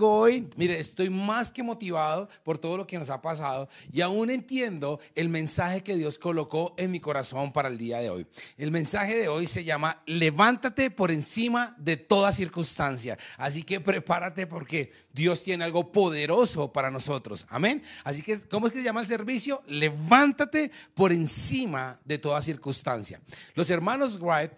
Hoy, mire, estoy más que motivado por todo lo que nos ha pasado y aún entiendo el mensaje que Dios colocó en mi corazón para el día de hoy. El mensaje de hoy se llama Levántate por encima de toda circunstancia. Así que prepárate porque Dios tiene algo poderoso para nosotros. Amén. Así que, ¿cómo es que se llama el servicio? Levántate por encima de toda circunstancia. Los hermanos Wright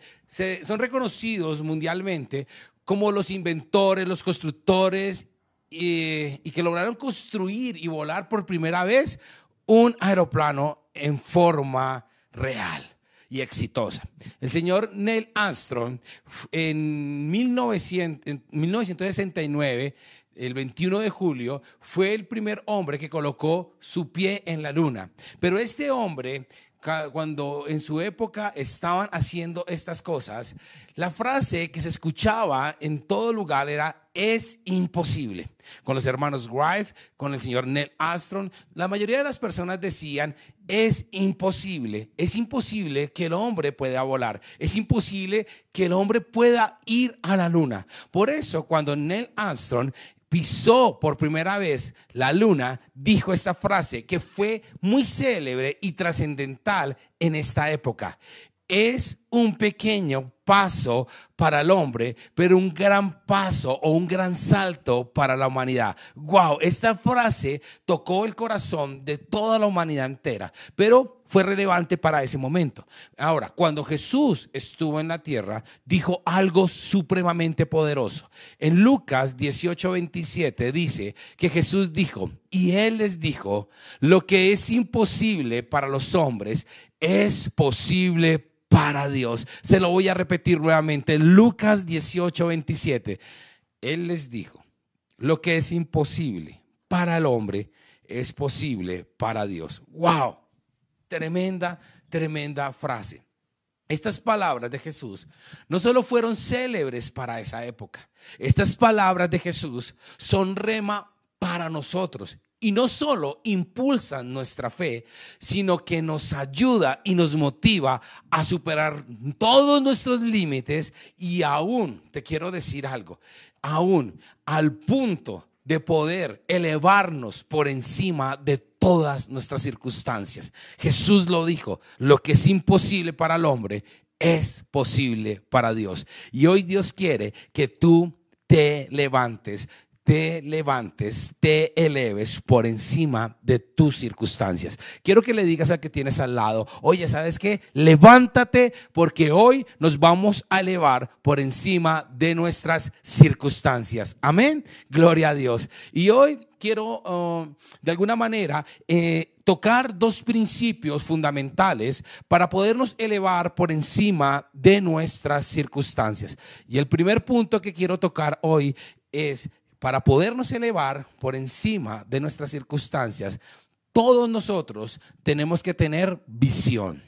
son reconocidos mundialmente como los inventores, los constructores, y, que lograron construir y volar por primera vez un aeroplano en forma real y exitosa. El señor Neil Armstrong en, 1900, en 1969 el 21 de julio, fue el primer hombre que colocó su pie en la luna. Pero este hombre cuando en su época estaban haciendo estas cosas, la frase que se escuchaba en todo lugar era es imposible. Con los hermanos Wright, con el señor Neil Armstrong, la mayoría de las personas decían es imposible, es imposible que el hombre pueda volar, es imposible que el hombre pueda ir a la luna. Por eso cuando Neil Armstrong pisó por primera vez la luna, dijo esta frase que fue muy célebre y trascendental en esta época. Es un pequeño paso para el hombre, pero un gran paso o un gran salto para la humanidad. Wow, esta frase tocó el corazón de toda la humanidad entera, pero fue relevante para ese momento. Ahora, cuando Jesús estuvo en la tierra, dijo algo supremamente poderoso. En Lucas 18:27 dice que Jesús dijo, y él les dijo, lo que es imposible para los hombres es posible para Dios. Se lo voy a repetir nuevamente. Lucas 18, 27. Él les dijo, lo que es imposible para el hombre es posible para Dios. ¡Wow! Tremenda, tremenda frase. Estas palabras de Jesús no solo fueron célebres para esa época, estas palabras de Jesús son rema para nosotros y no solo impulsan nuestra fe, sino que nos ayuda y nos motiva a superar todos nuestros límites y aún, te quiero decir algo, aún al punto de poder elevarnos por encima de todas nuestras circunstancias. Jesús lo dijo, lo que es imposible para el hombre es posible para Dios. Y hoy Dios quiere que tú te levantes te levantes, te eleves por encima de tus circunstancias. Quiero que le digas a que tienes al lado, oye, ¿sabes qué? Levántate porque hoy nos vamos a elevar por encima de nuestras circunstancias. Amén. Gloria a Dios. Y hoy quiero, uh, de alguna manera, eh, tocar dos principios fundamentales para podernos elevar por encima de nuestras circunstancias. Y el primer punto que quiero tocar hoy es para podernos elevar por encima de nuestras circunstancias, todos nosotros tenemos que tener visión.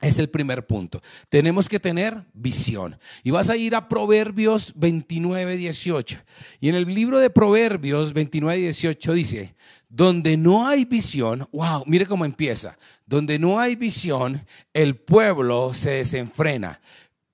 Es el primer punto. Tenemos que tener visión. Y vas a ir a Proverbios 29, 18. Y en el libro de Proverbios 29, 18 dice, donde no hay visión, wow, mire cómo empieza. Donde no hay visión, el pueblo se desenfrena.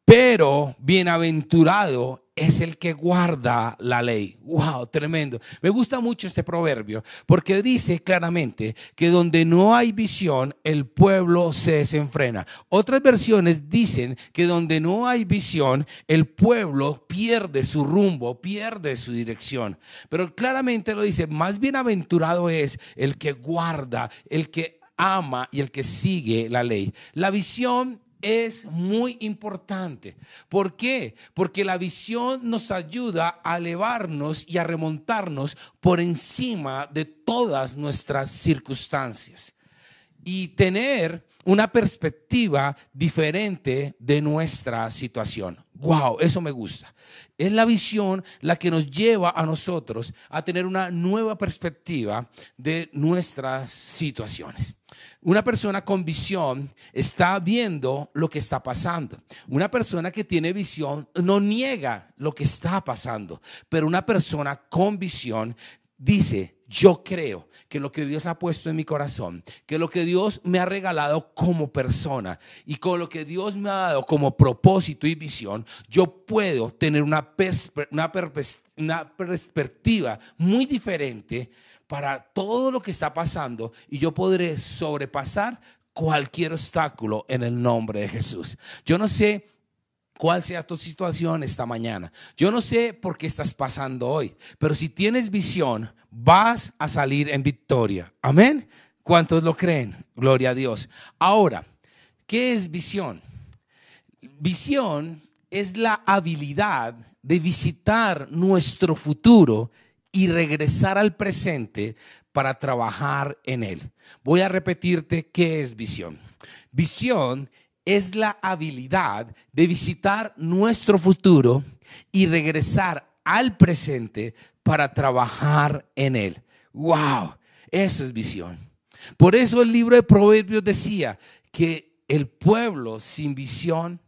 Pero bienaventurado es el que guarda la ley. Wow, tremendo. Me gusta mucho este proverbio porque dice claramente que donde no hay visión, el pueblo se desenfrena. Otras versiones dicen que donde no hay visión, el pueblo pierde su rumbo, pierde su dirección. Pero claramente lo dice, más bienaventurado es el que guarda, el que ama y el que sigue la ley. La visión es muy importante. ¿Por qué? Porque la visión nos ayuda a elevarnos y a remontarnos por encima de todas nuestras circunstancias y tener una perspectiva diferente de nuestra situación. Wow, eso me gusta. Es la visión la que nos lleva a nosotros a tener una nueva perspectiva de nuestras situaciones. Una persona con visión está viendo lo que está pasando. Una persona que tiene visión no niega lo que está pasando, pero una persona con visión dice, yo creo que lo que Dios ha puesto en mi corazón, que lo que Dios me ha regalado como persona y con lo que Dios me ha dado como propósito y visión, yo puedo tener una, perspectiva muy diferente para todo lo que está pasando y yo podré sobrepasar cualquier obstáculo en el nombre de Jesús. Yo no sé cuál sea tu situación esta mañana. Yo no sé por qué estás pasando hoy, pero si tienes visión, vas a salir en victoria. Amén. ¿Cuántos lo creen? Gloria a Dios. Ahora, ¿qué es visión? Visión es la habilidad de visitar nuestro futuro y regresar al presente para trabajar en él. Voy a repetirte qué es visión. Visión es la habilidad de visitar nuestro futuro y regresar al presente para trabajar en él. ¡Wow! Eso es visión. Por eso el libro de Proverbios decía que el pueblo sin visión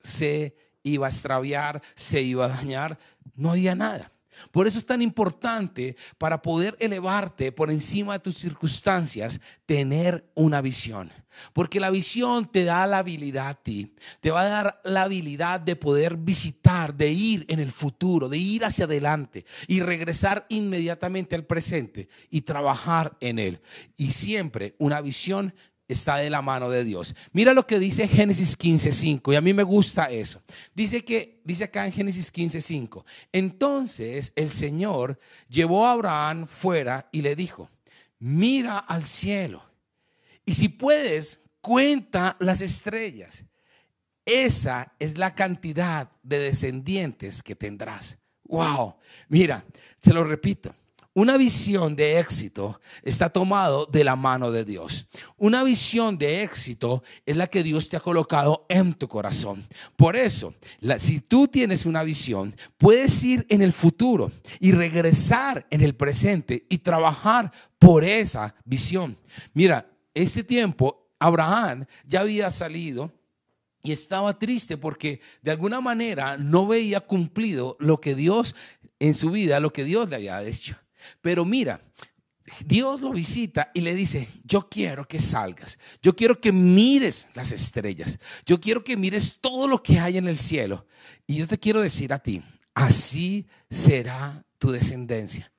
se iba a extraviar, se iba a dañar, no había nada. Por eso es tan importante para poder elevarte por encima de tus circunstancias, tener una visión. Porque la visión te da la habilidad a ti, te va a dar la habilidad de poder visitar, de ir en el futuro, de ir hacia adelante y regresar inmediatamente al presente y trabajar en él. Y siempre una visión está de la mano de Dios. Mira lo que dice Génesis 15:5 y a mí me gusta eso. Dice que dice acá en Génesis 15:5, entonces el Señor llevó a Abraham fuera y le dijo: "Mira al cielo y si puedes, cuenta las estrellas. Esa es la cantidad de descendientes que tendrás." Wow. Mira, se lo repito. Una visión de éxito está tomado de la mano de Dios. Una visión de éxito es la que Dios te ha colocado en tu corazón. Por eso, si tú tienes una visión, puedes ir en el futuro y regresar en el presente y trabajar por esa visión. Mira, este tiempo Abraham ya había salido y estaba triste porque de alguna manera no veía cumplido lo que Dios en su vida, lo que Dios le había hecho. Pero mira, Dios lo visita y le dice, yo quiero que salgas, yo quiero que mires las estrellas, yo quiero que mires todo lo que hay en el cielo. Y yo te quiero decir a ti, así será tu descendencia.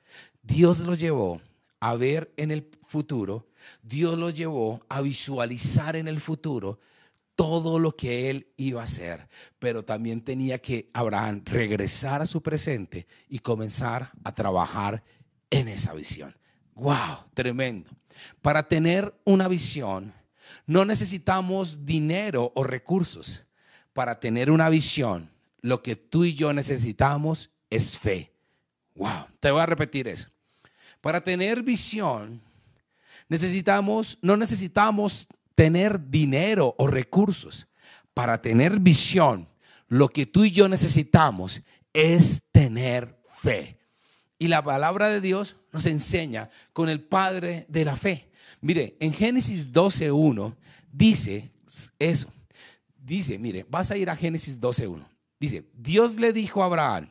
Dios lo llevó a ver en el futuro, Dios lo llevó a visualizar en el futuro todo lo que él iba a hacer, pero también tenía que Abraham regresar a su presente y comenzar a trabajar en esa visión. ¡Wow! Tremendo. Para tener una visión, no necesitamos dinero o recursos. Para tener una visión, lo que tú y yo necesitamos es fe. ¡Wow! Te voy a repetir eso. Para tener visión, necesitamos, no necesitamos tener dinero o recursos. Para tener visión, lo que tú y yo necesitamos es tener fe. Y la palabra de Dios nos enseña con el Padre de la fe. Mire, en Génesis 12.1 dice eso. Dice, mire, vas a ir a Génesis 12.1. Dice, Dios le dijo a Abraham,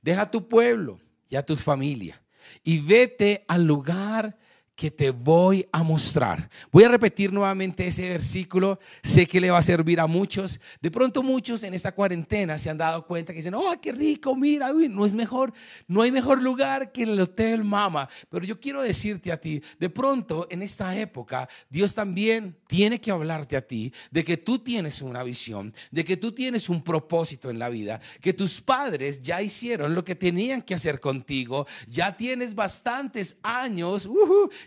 deja tu pueblo y a tu familia y vete al lugar que te voy a mostrar. Voy a repetir nuevamente ese versículo, sé que le va a servir a muchos. De pronto muchos en esta cuarentena se han dado cuenta que dicen, oh, qué rico, mira, no es mejor, no hay mejor lugar que el Hotel Mama. Pero yo quiero decirte a ti, de pronto en esta época, Dios también tiene que hablarte a ti de que tú tienes una visión, de que tú tienes un propósito en la vida, que tus padres ya hicieron lo que tenían que hacer contigo, ya tienes bastantes años,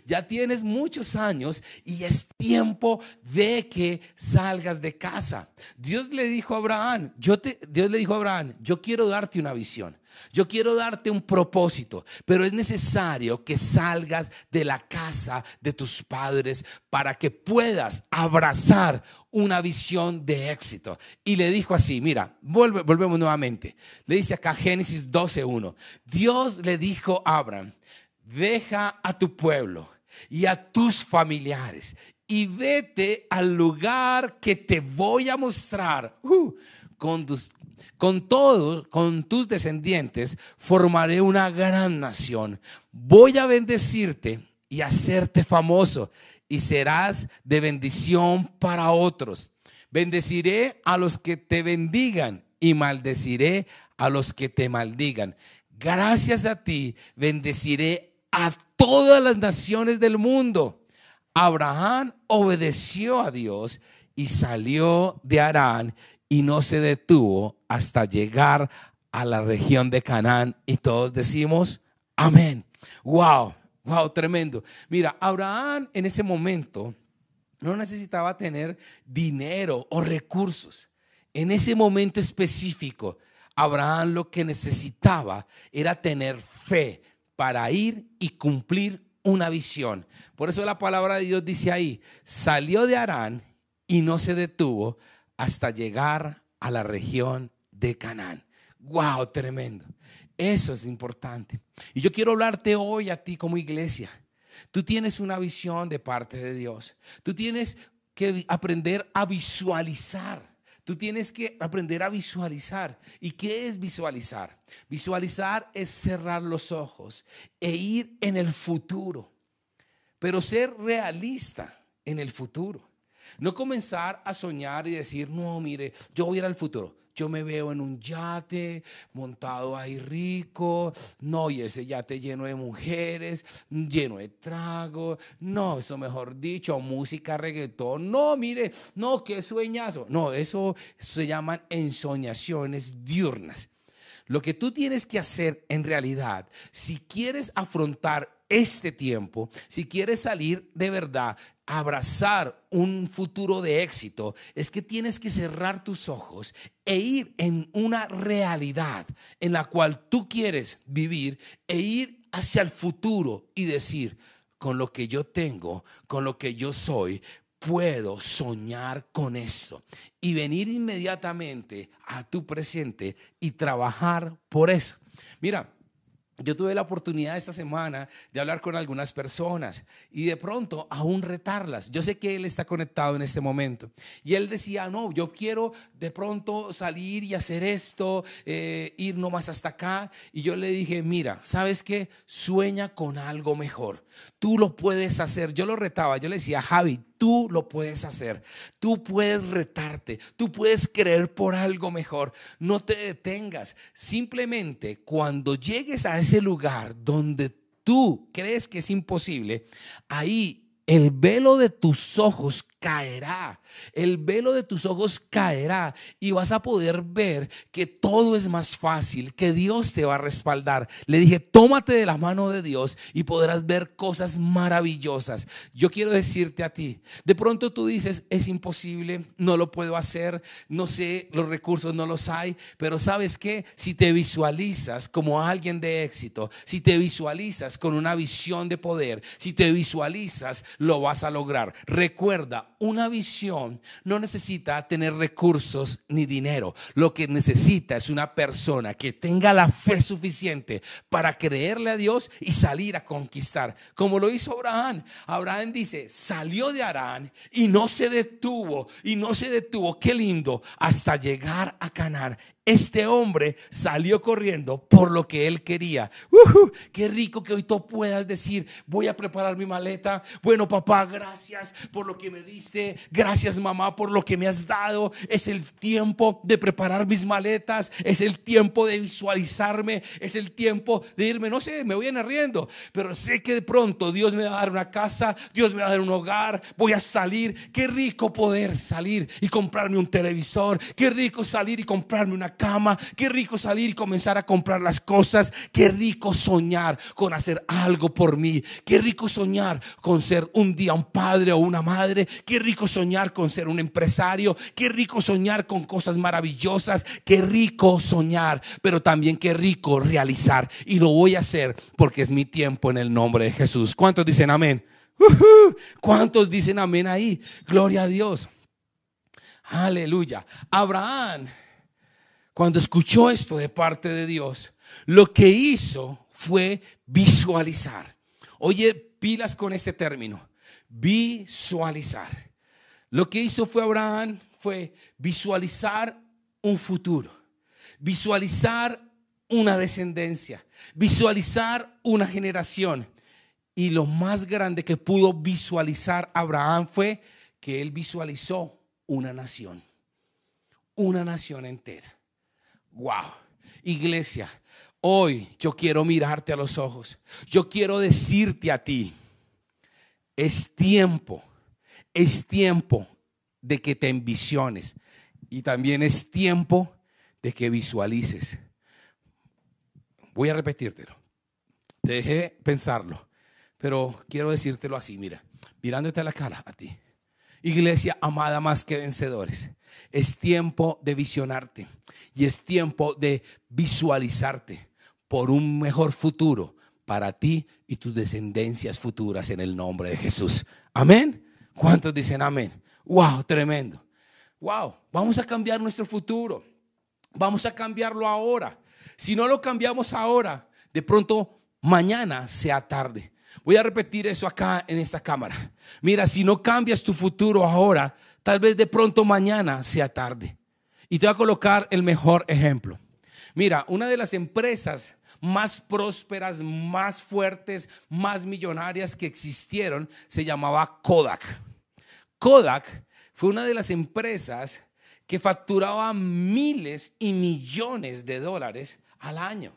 ya tienes muchos años y es tiempo de que salgas de casa. Dios le dijo a Abraham, yo Dios le dijo a Abraham, yo quiero darte una visión. Yo quiero darte un propósito, pero es necesario que salgas de la casa de tus padres para que puedas abrazar una visión de éxito. Y le dijo así, mira, volvemos nuevamente. Le dice acá Génesis 12.1. Dios le dijo a Abraham, deja a tu pueblo y a tus familiares y vete al lugar que te voy a mostrar. Uh, con todos, con tus descendientes, formaré una gran nación. Voy a bendecirte y hacerte famoso y serás de bendición para otros. Bendeciré a los que te bendigan y maldeciré a los que te maldigan. Gracias a ti bendeciré a todas las naciones del mundo. Abraham obedeció a Dios y salió de Arán y no se detuvo hasta llegar a la región de Canaán. Y todos decimos, amén. Wow, wow, tremendo. Mira, Abraham en ese momento no necesitaba tener dinero o recursos. En ese momento específico, Abraham lo que necesitaba era tener fe para ir y cumplir una visión. Por eso la palabra de Dios dice ahí, salió de Arán y no se detuvo hasta llegar a la región de Canaán. ¡Wow! Tremendo. Eso es importante. Y yo quiero hablarte hoy a ti como iglesia. Tú tienes una visión de parte de Dios. Tú tienes que aprender a visualizar. Tú tienes que aprender a visualizar. ¿Y qué es visualizar? Visualizar es cerrar los ojos e ir en el futuro, pero ser realista en el futuro. No comenzar a soñar y decir, no, mire, yo voy a ir al futuro. Yo me veo en un yate montado ahí rico. No, y ese yate lleno de mujeres, lleno de trago. No, eso mejor dicho, música, reggaetón. No, mire, no, qué sueñazo. No, eso se llaman ensoñaciones diurnas. Lo que tú tienes que hacer en realidad, si quieres afrontar este tiempo, si quieres salir de verdad, abrazar un futuro de éxito, es que tienes que cerrar tus ojos e ir en una realidad en la cual tú quieres vivir e ir hacia el futuro y decir, con lo que yo tengo, con lo que yo soy, puedo soñar con eso y venir inmediatamente a tu presente y trabajar por eso. Mira, yo tuve la oportunidad esta semana de hablar con algunas personas y de pronto aún retarlas. Yo sé que él está conectado en este momento. Y él decía, no, yo quiero de pronto salir y hacer esto, eh, ir nomás hasta acá. Y yo le dije, mira, ¿sabes qué? Sueña con algo mejor. Tú lo puedes hacer. Yo lo retaba, yo le decía, Javi, tú lo puedes hacer. Tú puedes retarte. Tú puedes creer por algo mejor. No te detengas. Simplemente cuando llegues a ese lugar donde tú crees que es imposible, ahí el velo de tus ojos caerá, el velo de tus ojos caerá y vas a poder ver que todo es más fácil, que Dios te va a respaldar. Le dije, tómate de la mano de Dios y podrás ver cosas maravillosas. Yo quiero decirte a ti, de pronto tú dices, es imposible, no lo puedo hacer, no sé, los recursos no los hay, pero sabes que si te visualizas como alguien de éxito, si te visualizas con una visión de poder, si te visualizas, lo vas a lograr. Recuerda, una visión no necesita tener recursos ni dinero. Lo que necesita es una persona que tenga la fe suficiente para creerle a Dios y salir a conquistar. Como lo hizo Abraham. Abraham dice, salió de Arán y no se detuvo. Y no se detuvo, qué lindo, hasta llegar a Canaán. Este hombre salió corriendo por lo que él quería. qué rico que hoy tú puedas decir, voy a preparar mi maleta. Bueno, papá, gracias por lo que me Gracias, mamá, por lo que me has dado. Es el tiempo de preparar mis maletas. Es el tiempo de visualizarme. Es el tiempo de irme. No sé, me voy a riendo, pero sé que de pronto Dios me va a dar una casa, Dios me va a dar un hogar. Voy a salir. Qué rico poder salir y comprarme un televisor. Qué rico salir y comprarme una cama. Qué rico salir y comenzar a comprar las cosas. Qué rico soñar con hacer algo por mí. Qué rico soñar con ser un día un padre o una madre. Rico soñar con ser un empresario. Qué rico soñar con cosas maravillosas. Qué rico soñar, pero también qué rico realizar. Y lo voy a hacer porque es mi tiempo en el nombre de Jesús. ¿Cuántos dicen amén? ¿Cuántos dicen amén ahí? Gloria a Dios. Aleluya. Abraham cuando escuchó esto de parte de Dios, lo que hizo fue visualizar. Oye, pilas con este término, visualizar. Lo que hizo fue Abraham fue visualizar un futuro. visualizar una descendencia, visualizar una generación. Y lo más grande que pudo visualizar Abraham fue que él visualizó una nación, una nación entera. Wow, iglesia, hoy yo quiero mirarte a los ojos. Yo quiero decirte a ti, es tiempo, es tiempo de que te envisiones y también es tiempo de que visualices. Voy a repetírtelo. Te dejé pensarlo, pero quiero decírtelo así, mira, mirándote a la cara a ti. Iglesia amada más que vencedores, es tiempo de visionarte y es tiempo de visualizarte por un mejor futuro para ti y tus descendencias futuras en el nombre de Jesús. Amén. ¿Cuántos dicen amén? Wow, tremendo. Wow, vamos a cambiar nuestro futuro. Vamos a cambiarlo ahora. Si no lo cambiamos ahora, de pronto mañana sea tarde. Voy a repetir eso acá en esta cámara. Mira, si no cambias tu futuro ahora, tal vez de pronto mañana sea tarde. Y te voy a colocar el mejor ejemplo. Mira, una de las empresas más prósperas, más fuertes, más millonarias que existieron se llamaba Kodak. Kodak fue una de las empresas que facturaba miles y millones de dólares al año.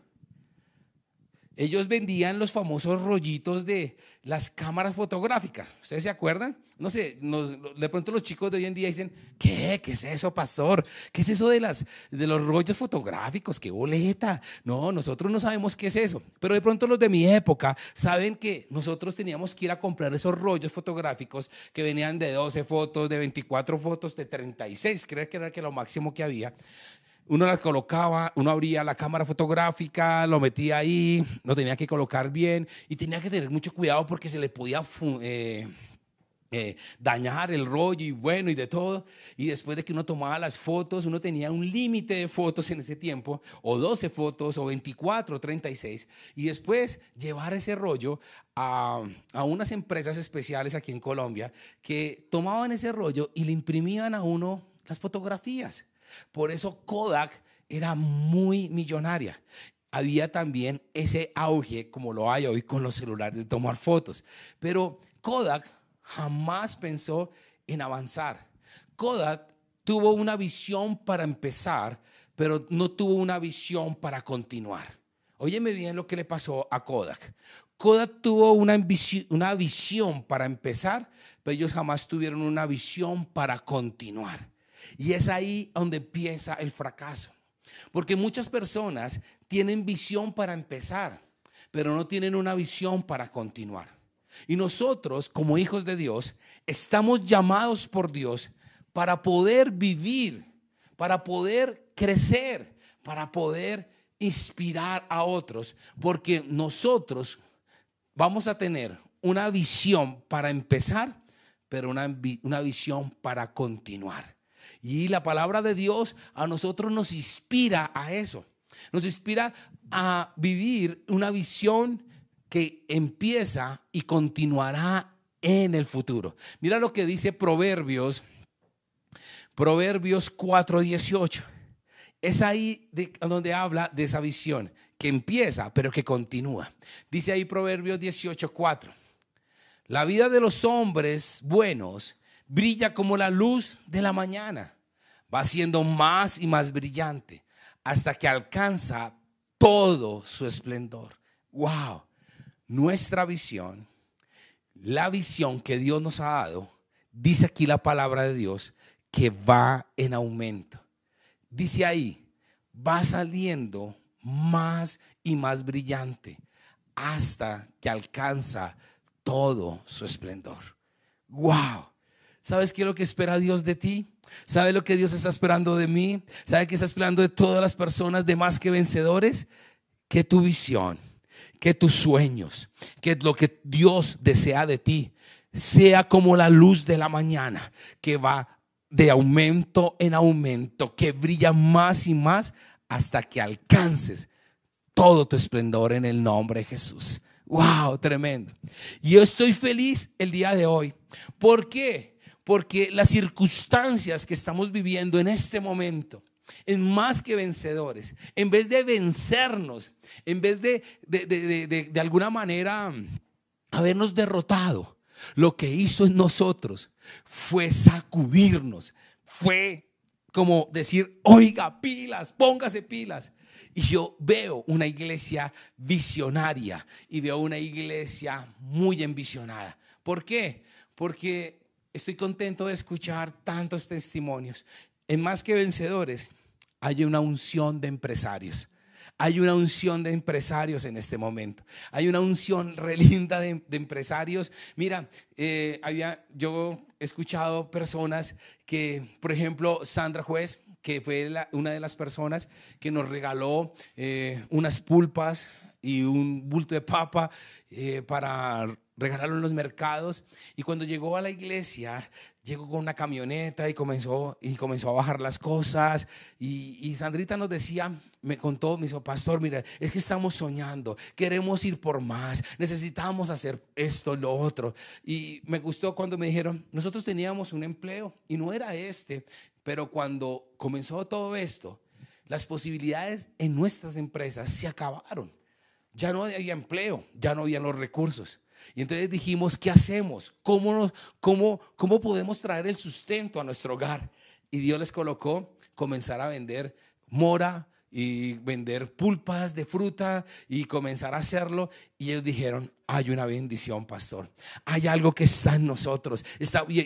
Ellos vendían los famosos rollitos de las cámaras fotográficas. ¿Ustedes se acuerdan? No sé, de pronto los chicos de hoy en día dicen, ¿qué? ¿Qué es eso, pastor? ¿Qué es eso de, las, de los rollos fotográficos? ¡Qué boleta! No, nosotros no sabemos qué es eso. Pero de pronto los de mi época saben que nosotros teníamos que ir a comprar esos rollos fotográficos que venían de 12 fotos, de 24 fotos, de 36, creo que era que lo máximo que había uno las colocaba, uno abría la cámara fotográfica, lo metía ahí, lo tenía que colocar bien y tenía que tener mucho cuidado porque se le podía eh, eh, dañar el rollo y bueno y de todo. Y después de que uno tomaba las fotos, uno tenía un límite de fotos en ese tiempo, o 12 fotos, o 24, o 36. Y después llevar ese rollo a, a unas empresas especiales aquí en Colombia que tomaban ese rollo y le imprimían a uno las fotografías. Por eso Kodak era muy millonaria. Había también ese auge, como lo hay hoy con los celulares, de tomar fotos. Pero Kodak jamás pensó en avanzar. Kodak tuvo una visión para empezar, pero no tuvo una visión para continuar. Óyeme bien lo que le pasó a Kodak. Kodak tuvo una, visión para empezar, pero ellos jamás tuvieron una visión para continuar. Y es ahí donde empieza el fracaso. Porque muchas personas tienen visión para empezar, pero no tienen una visión para continuar. Y nosotros, como hijos de Dios, estamos llamados por Dios para poder vivir, para poder crecer, para poder inspirar a otros, porque nosotros vamos a tener una visión para empezar, pero una, una visión para continuar. Y la palabra de Dios a nosotros nos inspira a eso. Nos inspira a vivir una visión que empieza y continuará en el futuro. Mira lo que dice Proverbios, Proverbios 4:18. Es ahí donde habla de esa visión que empieza, pero que continúa. Dice ahí Proverbios 18:4. La vida de los hombres buenos brilla como la luz de la mañana. Va siendo más y más brillante hasta que alcanza todo su esplendor. Wow, nuestra visión, la visión que Dios nos ha dado, dice aquí la palabra de Dios que va en aumento. Dice ahí, va saliendo más y más brillante hasta que alcanza todo su esplendor. Wow. ¿Sabes qué es lo que espera Dios de ti? ¿Sabe lo que Dios está esperando de mí? ¿Sabe que está esperando de todas las personas de más que vencedores? Que tu visión, que tus sueños, que lo que Dios desea de ti sea como la luz de la mañana, que va de aumento en aumento, que brilla más y más hasta que alcances todo tu esplendor en el nombre de Jesús. Wow, tremendo. Y yo estoy feliz el día de hoy. ¿Por qué? porque las circunstancias que estamos viviendo en este momento, en más que vencedores, en vez de vencernos, en vez de de, de, de, de alguna manera habernos derrotado, lo que hizo en nosotros fue sacudirnos, fue como decir, oiga, pilas, póngase pilas. Y yo veo una iglesia visionaria y veo una iglesia muy envisionada. ¿Por qué? Porque estoy contento de escuchar tantos testimonios. En más que vencedores, hay una unción de empresarios. Hay una unción de empresarios en este momento. Hay una unción relinda de, empresarios. Mira, eh, había, yo he escuchado personas que, por ejemplo, Sandra Juez, que fue una de las personas que nos regaló eh, unas pulpas y un bulto de papa eh, para regalarlo en los mercados. Y cuando llegó a la iglesia, llegó con una camioneta y comenzó, y comenzó a bajar las cosas. Y, y Sandrita nos decía, me contó, me dijo, pastor, mira, es que estamos soñando, queremos ir por más, necesitamos hacer esto, lo otro. Y me gustó cuando me dijeron, nosotros teníamos un empleo y no era este, pero cuando comenzó todo esto, las posibilidades en nuestras empresas se acabaron. Ya no había empleo, ya no había los recursos. Y entonces dijimos, ¿qué hacemos? ¿Cómo, cómo, ¿Cómo podemos traer el sustento a nuestro hogar? Y Dios les colocó comenzar a vender mora, y vender pulpas de fruta y comenzar a hacerlo. Y ellos dijeron, hay una bendición, pastor. Hay algo que está en nosotros.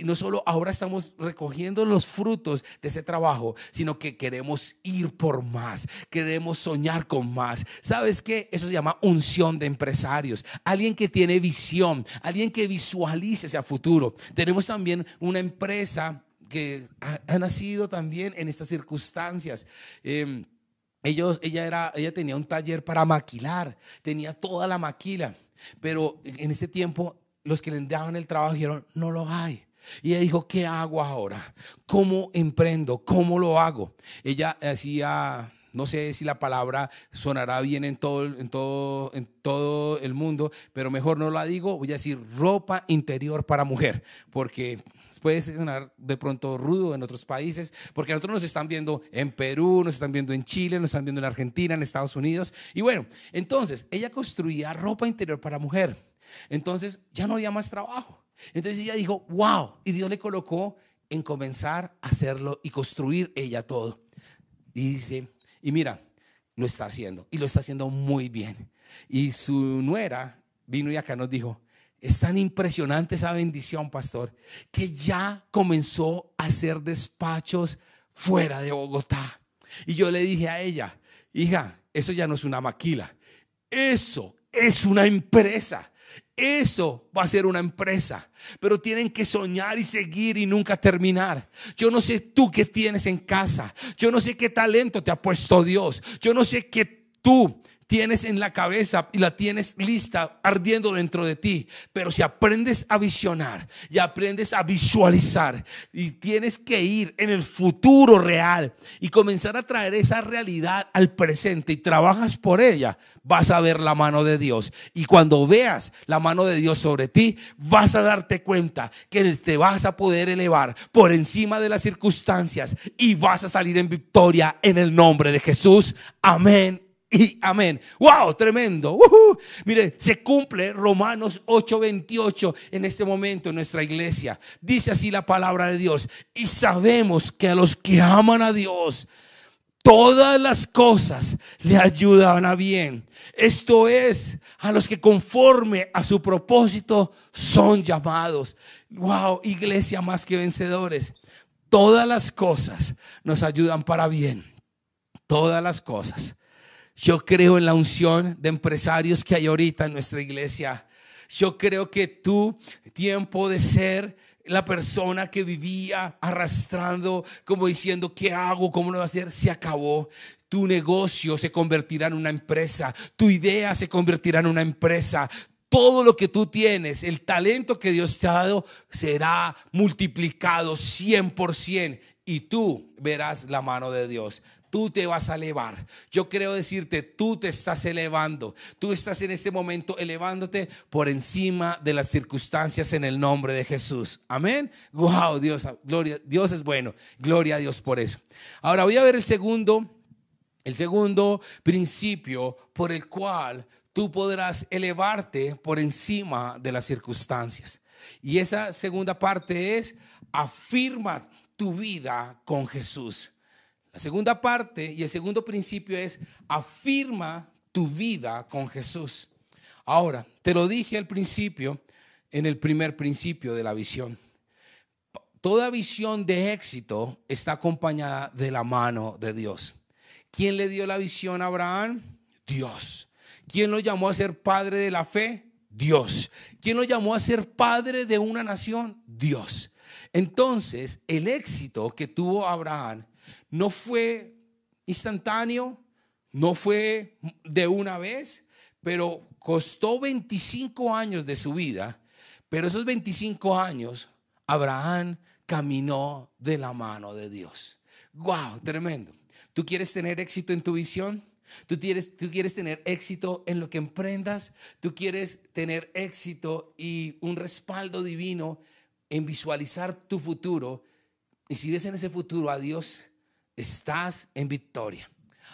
No solo ahora estamos recogiendo los frutos de ese trabajo, sino que queremos ir por más, queremos soñar con más. ¿Sabes qué? Eso se llama unción de empresarios. Alguien que tiene visión, alguien que visualice ese futuro. Tenemos también una empresa que ha, nacido también en estas circunstancias. Ellos, ella, ella tenía un taller para maquilar, tenía toda la maquila, pero en ese tiempo los que le daban el trabajo dijeron, no lo hay. Y ella dijo, ¿qué hago ahora? ¿Cómo emprendo? ¿Cómo lo hago? Ella hacía, no sé si la palabra sonará bien en todo, en todo, en todo el mundo, pero mejor no la digo, voy a decir ropa interior para mujer, porque puede sonar de pronto rudo en otros países, porque nosotros nos están viendo en Perú, nos están viendo en Chile, nos están viendo en Argentina, en Estados Unidos. Y bueno, entonces ella construía ropa interior para mujer. Entonces ya no había más trabajo. Entonces ella dijo, wow, y Dios le colocó en comenzar a hacerlo y construir ella todo. Y dice, y mira, lo está haciendo, y lo está haciendo muy bien. Y su nuera vino y acá nos dijo, es tan impresionante esa bendición, pastor, que ya comenzó a hacer despachos fuera de Bogotá. Y yo le dije a ella, hija, eso ya no es una maquila, eso es una empresa. Eso va a ser una empresa, pero tienen que soñar y seguir y nunca terminar. Yo no sé tú qué tienes en casa, yo no sé qué talento te ha puesto Dios, yo no sé qué tú tienes en la cabeza y la tienes lista ardiendo dentro de ti. Pero si aprendes a visionar y aprendes a visualizar y tienes que ir en el futuro real y comenzar a traer esa realidad al presente y trabajas por ella, vas a ver la mano de Dios. Y cuando veas la mano de Dios sobre ti, vas a darte cuenta que te vas a poder elevar por encima de las circunstancias y vas a salir en victoria en el nombre de Jesús. Amén y amén. ¡Wow! Tremendo. Mire, se cumple Romanos 8:28 en este momento en nuestra iglesia. Dice así la palabra de Dios. Y sabemos que a los que aman a Dios, todas las cosas le ayudan a bien. Esto es, a los que conforme a su propósito son llamados. ¡Wow! Iglesia más que vencedores. Todas las cosas nos ayudan para bien. Todas las cosas yo creo en la unción de empresarios que hay ahorita en nuestra iglesia. Yo creo que tu tiempo de ser la persona que vivía arrastrando, como diciendo, ¿qué hago? ¿Cómo lo voy a hacer? Se acabó. Tu negocio se convertirá en una empresa. Tu idea se convertirá en una empresa. Todo lo que tú tienes, el talento que Dios te ha dado, será multiplicado 100% y tú verás la mano de Dios. Tú te vas a elevar. Yo creo decirte, tú te estás elevando. Tú estás en este momento elevándote por encima de las circunstancias en el nombre de Jesús. Amén. Wow, Dios, gloria, Dios es bueno. Gloria a Dios por eso. Ahora voy a ver el segundo, el segundo principio por el cual tú podrás elevarte por encima de las circunstancias. Y esa segunda parte es afirma tu vida con Jesús. La segunda parte y el segundo principio es afirma tu vida con Jesús. Ahora, te lo dije al principio, en el primer principio de la visión. Toda visión de éxito está acompañada de la mano de Dios. ¿Quién le dio la visión a Abraham? Dios. ¿Quién lo llamó a ser padre de la fe? Dios. ¿Quién lo llamó a ser padre de una nación? Dios. Entonces, el éxito que tuvo Abraham no fue instantáneo, no fue de una vez, pero costó 25 años de su vida, pero esos 25 años Abraham caminó de la mano de Dios. ¡Wow! Tremendo. ¿Tú quieres tener éxito en tu visión? Tú quieres, tú quieres tener éxito en lo que emprendas. Tú quieres tener éxito y un respaldo divino en visualizar tu futuro. Y si ves en ese futuro a Dios, estás en victoria.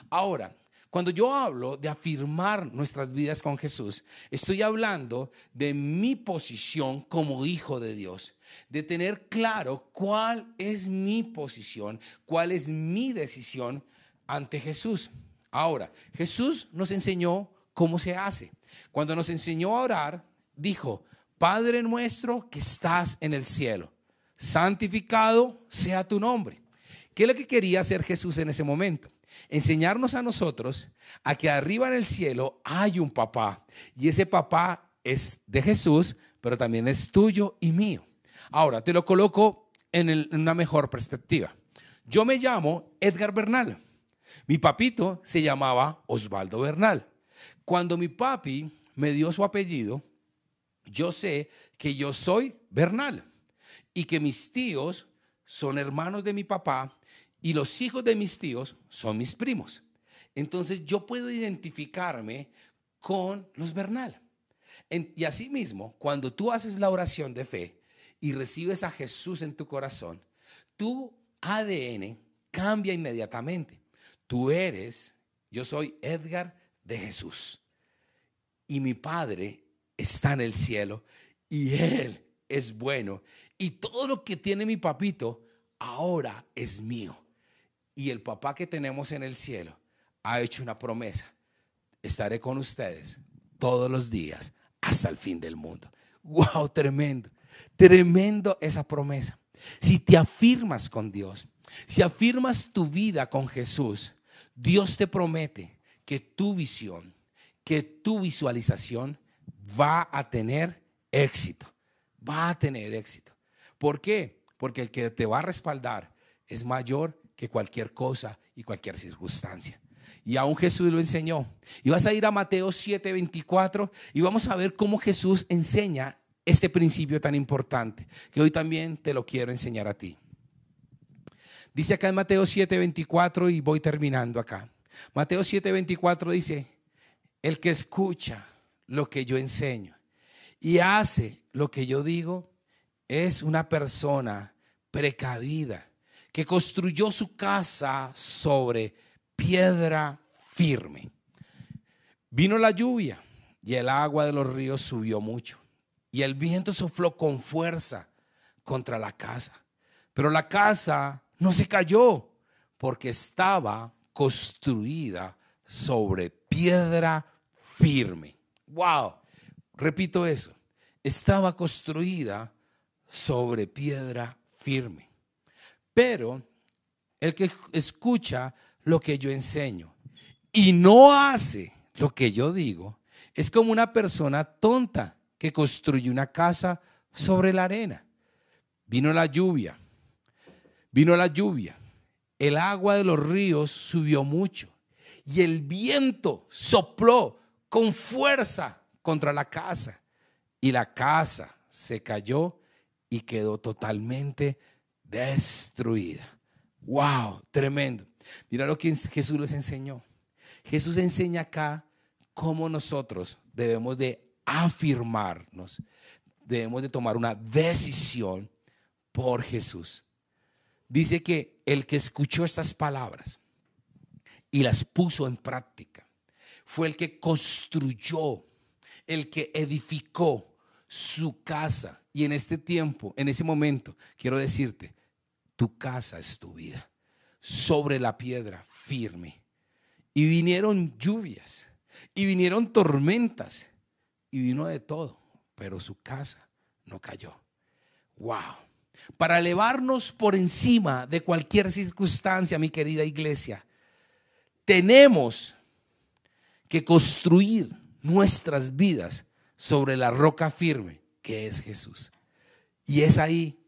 Ahora, cuando yo hablo de afirmar nuestras vidas con Jesús, estoy hablando de mi posición como hijo de Dios, de tener claro cuál es mi posición, cuál es mi decisión ante Jesús. Ahora, Jesús nos enseñó cómo se hace. Cuando nos enseñó a orar, dijo, Padre nuestro que estás en el cielo, santificado sea tu nombre. ¿Qué es lo que quería hacer Jesús en ese momento? Enseñarnos a nosotros a que arriba en el cielo hay un papá y ese papá es de Jesús, pero también es tuyo y mío. Ahora, te lo coloco en, una mejor perspectiva. Yo me llamo Edgar Bernal. Mi papito se llamaba Osvaldo Bernal. Cuando mi papi me dio su apellido, yo sé que yo soy Bernal y que mis tíos son hermanos de mi papá y los hijos de mis tíos son mis primos. Entonces yo puedo identificarme con los Bernal. y asimismo, cuando tú haces la oración de fe y recibes a Jesús en tu corazón, tu ADN cambia inmediatamente. Tú eres, yo soy Edgar de Jesús. Y mi Padre está en el cielo y Él es bueno. Y todo lo que tiene mi papito ahora es mío. Y el papá que tenemos en el cielo ha hecho una promesa. Estaré con ustedes todos los días hasta el fin del mundo. ¡Wow! Tremendo. Tremendo esa promesa. Si te afirmas con Dios, si afirmas tu vida con Jesús, Dios te promete que tu visión, que tu visualización va a tener éxito. Va a tener éxito. ¿Por qué? Porque el que te va a respaldar es mayor que cualquier cosa y cualquier circunstancia. Y aún Jesús lo enseñó. Y vas a ir a Mateo 7:24 y vamos a ver cómo Jesús enseña este principio tan importante, que hoy también te lo quiero enseñar a ti. Dice acá en Mateo 7:24 y voy terminando acá. Mateo 7:24 dice, el que escucha lo que yo enseño y hace lo que yo digo es una persona precavida que construyó su casa sobre piedra firme. Vino la lluvia y el agua de los ríos subió mucho y el viento sopló con fuerza contra la casa. Pero la casa no se cayó porque estaba construida sobre piedra firme. Wow, repito eso, estaba construida sobre piedra firme. Pero el que escucha lo que yo enseño y no hace lo que yo digo, es como una persona tonta que construye una casa sobre la arena. Vino la lluvia Vino la lluvia, el agua de los ríos subió mucho y el viento sopló con fuerza contra la casa y la casa se cayó y quedó totalmente destruida. Wow, tremendo. Mira lo que Jesús les enseñó. Jesús enseña acá cómo nosotros debemos de afirmarnos, debemos de tomar una decisión por Jesús. Dice que el que escuchó estas palabras y las puso en práctica fue el que construyó, el que edificó su casa. Y en este tiempo, en ese momento, quiero decirte, tu casa es tu vida, sobre la piedra firme. Y vinieron lluvias, y vinieron tormentas, y vino de todo, pero su casa no cayó. Wow. Para elevarnos por encima de cualquier circunstancia, mi querida iglesia, tenemos que construir nuestras vidas sobre la roca firme que es Jesús. Y es ahí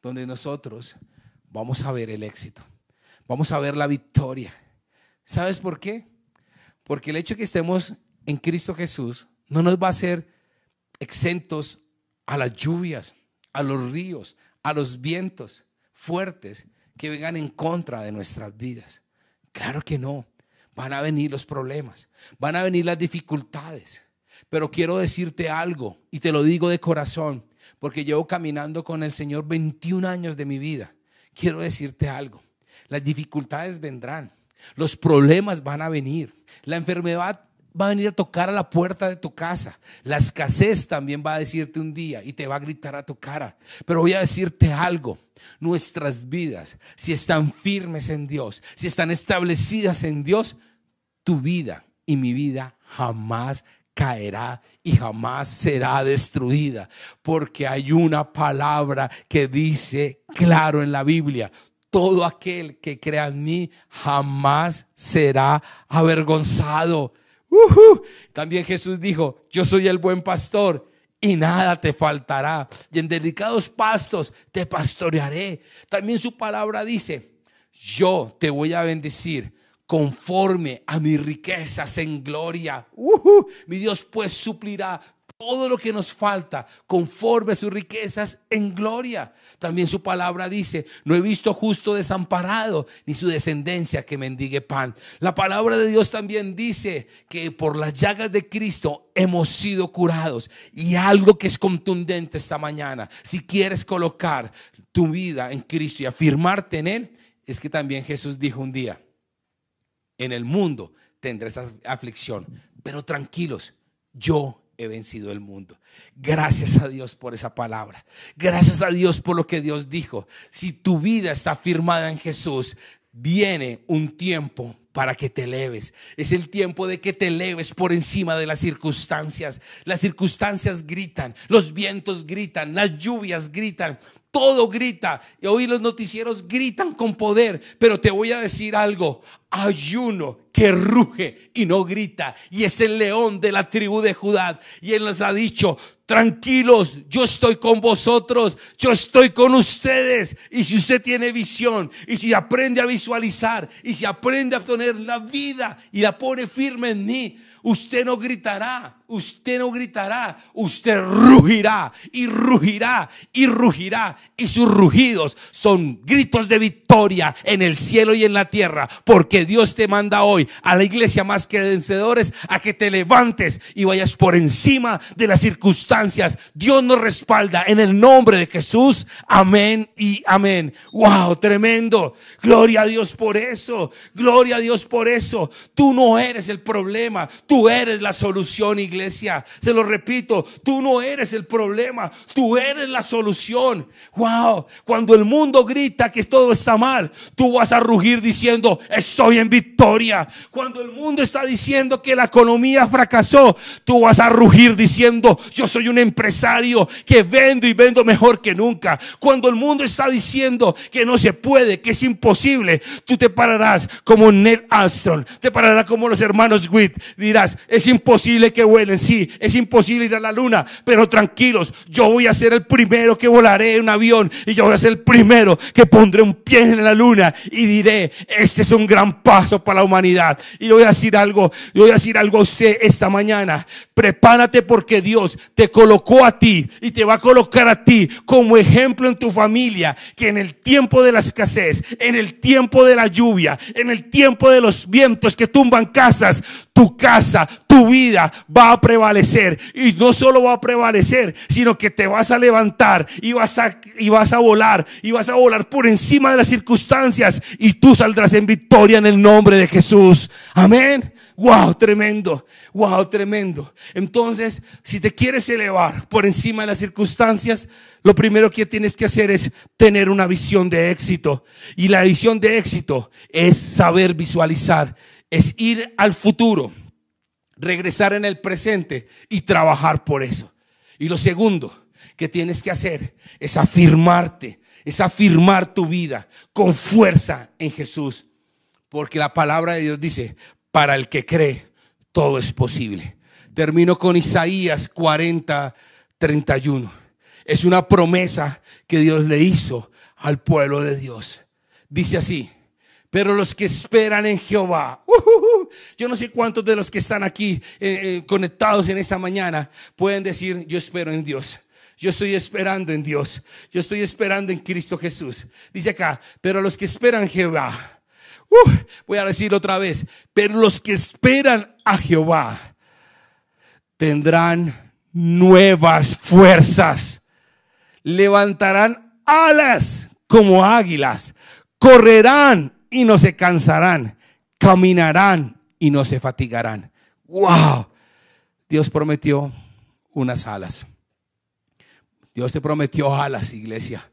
donde nosotros vamos a ver el éxito, vamos a ver la victoria. ¿Sabes por qué? Porque el hecho de que estemos en Cristo Jesús no nos va a hacer exentos a las lluvias, a los ríos, a los vientos fuertes que vengan en contra de nuestras vidas. Claro que no. Van a venir los problemas, van a venir las dificultades. Pero quiero decirte algo y te lo digo de corazón, porque llevo caminando con el Señor 21 años de mi vida. Quiero decirte algo. Las dificultades vendrán, los problemas van a venir, la enfermedad va a venir a tocar a la puerta de tu casa. La escasez también va a decirte un día y te va a gritar a tu cara. Pero voy a decirte algo. Nuestras vidas, si están firmes en Dios, si están establecidas en Dios, tu vida y mi vida jamás caerá y jamás será destruida, porque hay una palabra que dice claro en la Biblia, todo aquel que crea en mí jamás será avergonzado. También Jesús dijo, yo soy el buen pastor y nada te faltará. Y en delicados pastos te pastorearé. También su palabra dice, yo te voy a bendecir conforme a mis riquezas en gloria. mi Dios pues suplirá todo lo que nos falta conforme a sus riquezas en gloria. También su palabra dice, no he visto justo desamparado ni su descendencia que mendigue pan. La palabra de Dios también dice que por las llagas de Cristo hemos sido curados. Y algo que es contundente esta mañana, si quieres colocar tu vida en Cristo y afirmarte en Él, es que también Jesús dijo un día, en el mundo tendrás aflicción, pero tranquilos, yo he vencido el mundo. Gracias a Dios por esa palabra. Gracias a Dios por lo que Dios dijo. Si tu vida está firmada en Jesús, viene un tiempo para que te eleves. Es el tiempo de que te eleves por encima de las circunstancias. Las circunstancias gritan, los vientos gritan, las lluvias gritan, todo grita. Y hoy los noticieros gritan con poder. Pero te voy a decir algo. Hay uno que ruge y no grita. Y es el león de la tribu de Judá. Y él nos ha dicho, tranquilos, yo estoy con vosotros. Yo estoy con ustedes. Y si usted tiene visión, y si aprende a visualizar, y si aprende a tener la vida y la pone firme en mí, usted no gritará, usted no gritará, usted rugirá y rugirá y rugirá. Y sus rugidos son gritos de victoria en el cielo y en la tierra, porque Dios te manda hoy a la iglesia más que vencedores a que te levantes y vayas por encima de las circunstancias. Dios nos respalda en el nombre de Jesús. Amén y amén. Wow, tremendo. Gloria a Dios por eso. Gloria a Dios por eso. Tú no eres el problema. Tú eres la solución, iglesia. Se lo repito, tú no eres el problema, tú eres la solución. Wow, cuando el mundo grita que todo está mal, tú vas a rugir diciendo, estoy en victoria. Cuando el mundo está diciendo que la economía fracasó, tú vas a rugir diciendo, yo soy un empresario que vendo y vendo mejor que nunca. Cuando el mundo está diciendo que no se puede, que es imposible, tú te pararás como Neil Armstrong, te pararás como los hermanos Witt, dirás, es imposible que vuelen. Sí, es imposible ir a la luna, pero tranquilos, yo voy a ser el primero que volaré en un avión y yo voy a ser el primero que pondré un pie en la luna y diré, este es un gran paso para la humanidad. Y yo voy a decir algo, yo voy a decir algo a usted esta mañana. Prepárate porque Dios te colocó a ti y te va a colocar a ti como ejemplo en tu familia, que en el tiempo de la escasez, en el tiempo de la lluvia, en el tiempo de los vientos que tumban casas, tu casa, tu vida va a prevalecer. Y no solo va a prevalecer, sino que te vas a levantar y vas a, y vas a volar, y vas a volar por encima de las circunstancias, y tú saldrás en victoria en el nombre de Jesús. Amén. Wow, tremendo. Wow, tremendo. Entonces, si te quieres elevar por encima de las circunstancias, lo primero que tienes que hacer es tener una visión de éxito. Y la visión de éxito es saber visualizar es ir al futuro, regresar en el presente y trabajar por eso. Y lo segundo que tienes que hacer es afirmarte, es afirmar tu vida con fuerza en Jesús. Porque la palabra de Dios dice, para el que cree, todo es posible. Termino con Isaías 40, 31. Es una promesa que Dios le hizo al pueblo de Dios. Dice así, pero los que esperan en Jehová, yo no sé cuántos de los que están aquí eh, eh, conectados en esta mañana pueden decir, yo espero en Dios. Yo estoy esperando en Dios. Yo estoy esperando en Cristo Jesús. Dice acá, pero los que esperan en Jehová, voy a decir otra vez, pero los que esperan a Jehová tendrán nuevas fuerzas. Levantarán alas como águilas. Correrán y no se cansarán, caminarán y no se fatigarán. ¡Wow! Dios prometió unas alas. Dios te prometió alas, iglesia.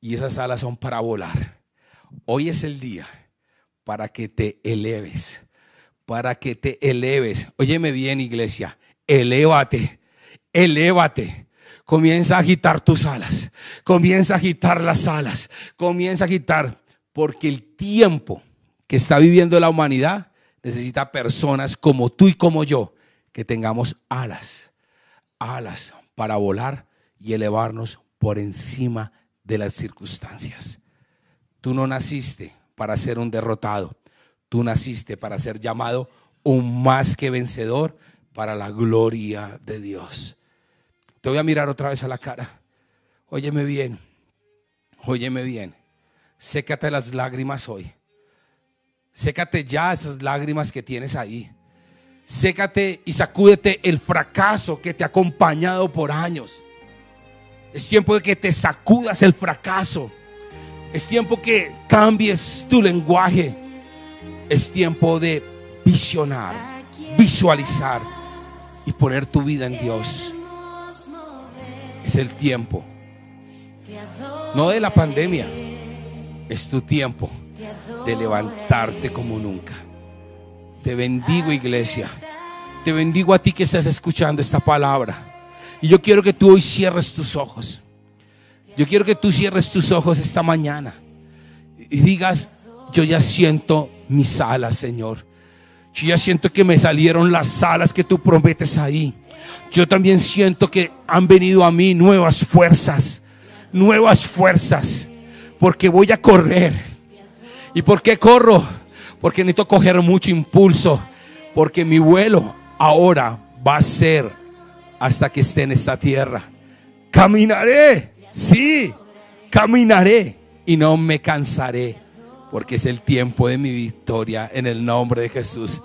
Y esas alas son para volar. Hoy es el día para que te eleves. Para que te eleves. Óyeme bien, iglesia. Elévate. Elévate. Comienza a agitar tus alas. Comienza a agitar las alas. Comienza a agitar porque el tiempo que está viviendo la humanidad necesita personas como tú y como yo que tengamos alas, alas para volar y elevarnos por encima de las circunstancias. Tú no naciste para ser un derrotado, tú naciste para ser llamado un más que vencedor para la gloria de Dios. Te voy a mirar otra vez a la cara. Óyeme bien, óyeme bien sécate las lágrimas hoy. Sécate ya esas lágrimas que tienes ahí. Sécate y sacúdete el fracaso que te ha acompañado por años. Es tiempo de que te sacudas el fracaso. Es tiempo que cambies tu lenguaje. Es tiempo de visionar, visualizar y poner tu vida en Dios. Es el tiempo. No de la pandemia es tu tiempo de levantarte como nunca. Te bendigo iglesia. Te bendigo a ti que estás escuchando esta palabra. Y yo quiero que tú hoy cierres tus ojos. Yo quiero que tú cierres tus ojos esta mañana y digas, yo ya siento mis alas, Señor. Yo ya siento que me salieron las alas que tú prometes ahí. Yo también siento que han venido a mí nuevas fuerzas, nuevas fuerzas porque voy a correr. ¿Y por qué corro? Porque necesito coger mucho impulso, porque mi vuelo ahora va a ser hasta que esté en esta tierra. Caminaré, sí, caminaré y no me cansaré, porque es el tiempo de mi victoria en el nombre de Jesús.